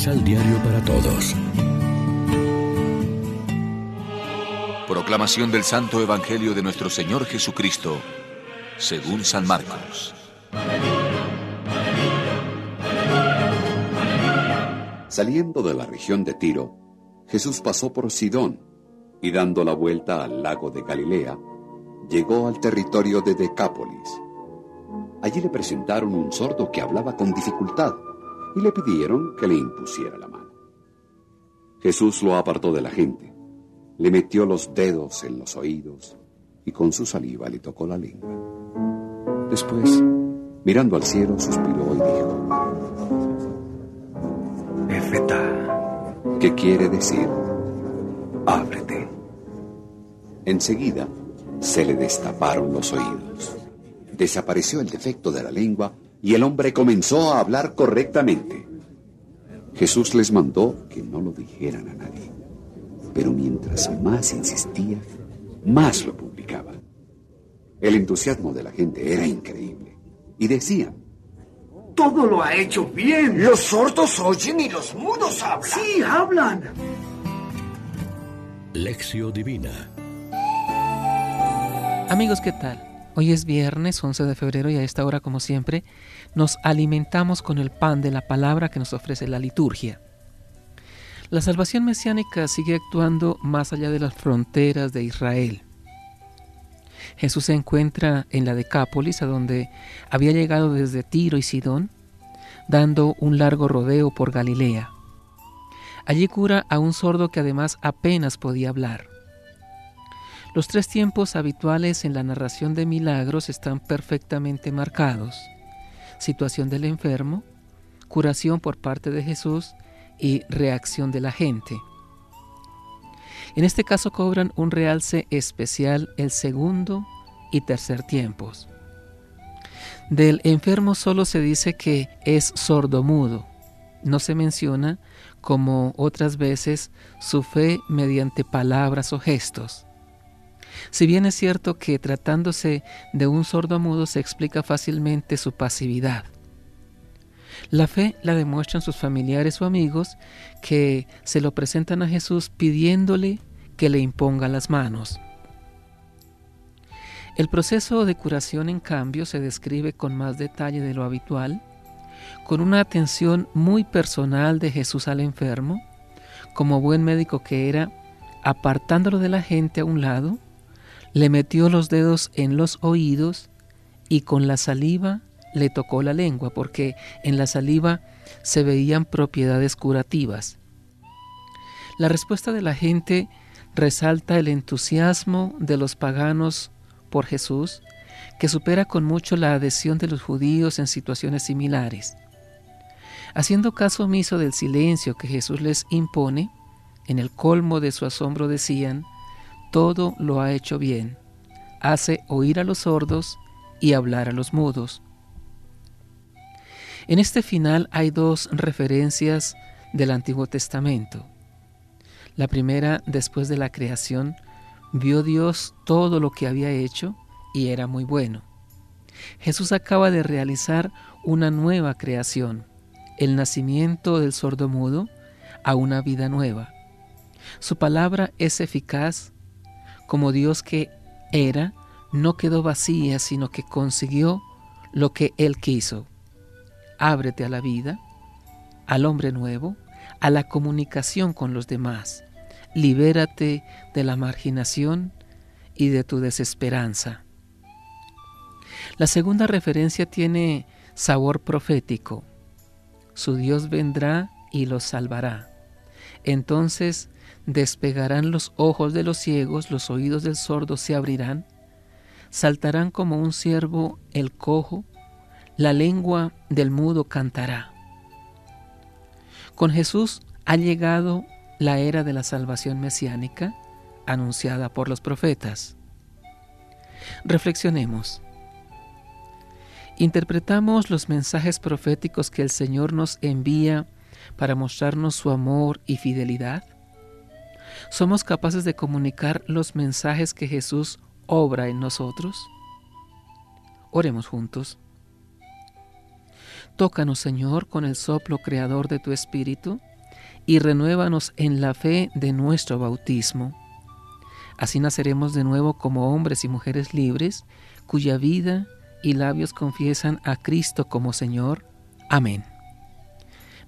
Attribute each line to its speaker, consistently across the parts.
Speaker 1: Misal Diario para Todos.
Speaker 2: Proclamación del Santo Evangelio de nuestro Señor Jesucristo, según San Marcos.
Speaker 3: Saliendo de la región de Tiro, Jesús pasó por Sidón y dando la vuelta al lago de Galilea, llegó al territorio de Decápolis. Allí le presentaron un sordo que hablaba con dificultad y le pidieron que le impusiera la mano. Jesús lo apartó de la gente, le metió los dedos en los oídos y con su saliva le tocó la lengua. Después, mirando al cielo, suspiró y dijo, Efeta, ¿qué quiere decir? Ábrete. Enseguida, se le destaparon los oídos. Desapareció el defecto de la lengua y el hombre comenzó a hablar correctamente. Jesús les mandó que no lo dijeran a nadie, pero mientras más insistía, más lo publicaba. El entusiasmo de la gente era increíble y decían,
Speaker 4: todo lo ha hecho bien.
Speaker 5: Los sordos oyen y los mudos hablan.
Speaker 4: Sí, hablan.
Speaker 1: Lección Divina
Speaker 6: Amigos, ¿qué tal? Hoy es viernes 11 de febrero y a esta hora, como siempre, nos alimentamos con el pan de la palabra que nos ofrece la liturgia. La salvación mesiánica sigue actuando más allá de las fronteras de Israel. Jesús se encuentra en la Decápolis, a donde había llegado desde Tiro y Sidón, dando un largo rodeo por Galilea. Allí cura a un sordo que además apenas podía hablar. Los tres tiempos habituales en la narración de milagros están perfectamente marcados. Situación del enfermo, curación por parte de Jesús y reacción de la gente. En este caso cobran un realce especial el segundo y tercer tiempos. Del enfermo solo se dice que es sordomudo. No se menciona, como otras veces, su fe mediante palabras o gestos. Si bien es cierto que tratándose de un sordo-mudo se explica fácilmente su pasividad. La fe la demuestran sus familiares o amigos que se lo presentan a Jesús pidiéndole que le imponga las manos. El proceso de curación, en cambio, se describe con más detalle de lo habitual, con una atención muy personal de Jesús al enfermo, como buen médico que era, apartándolo de la gente a un lado, le metió los dedos en los oídos y con la saliva le tocó la lengua, porque en la saliva se veían propiedades curativas. La respuesta de la gente resalta el entusiasmo de los paganos por Jesús, que supera con mucho la adhesión de los judíos en situaciones similares. Haciendo caso omiso del silencio que Jesús les impone, en el colmo de su asombro decían, todo lo ha hecho bien. Hace oír a los sordos y hablar a los mudos. En este final hay dos referencias del Antiguo Testamento. La primera, después de la creación, vio Dios todo lo que había hecho y era muy bueno. Jesús acaba de realizar una nueva creación, el nacimiento del sordo mudo a una vida nueva. Su palabra es eficaz como Dios que era, no quedó vacía, sino que consiguió lo que Él quiso. Ábrete a la vida, al hombre nuevo, a la comunicación con los demás. Libérate de la marginación y de tu desesperanza. La segunda referencia tiene sabor profético. Su Dios vendrá y los salvará. Entonces despegarán los ojos de los ciegos, los oídos del sordo se abrirán, saltarán como un ciervo el cojo, la lengua del mudo cantará. Con Jesús ha llegado la era de la salvación mesiánica anunciada por los profetas. Reflexionemos. Interpretamos los mensajes proféticos que el Señor nos envía para mostrarnos su amor y fidelidad somos capaces de comunicar los mensajes que Jesús obra en nosotros? Oremos juntos. Tócanos, Señor, con el soplo creador de tu Espíritu, y renuévanos en la fe de nuestro bautismo. Así naceremos de nuevo como hombres y mujeres libres, cuya vida y labios confiesan a Cristo como Señor. Amén.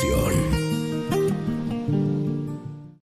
Speaker 1: Reflexión.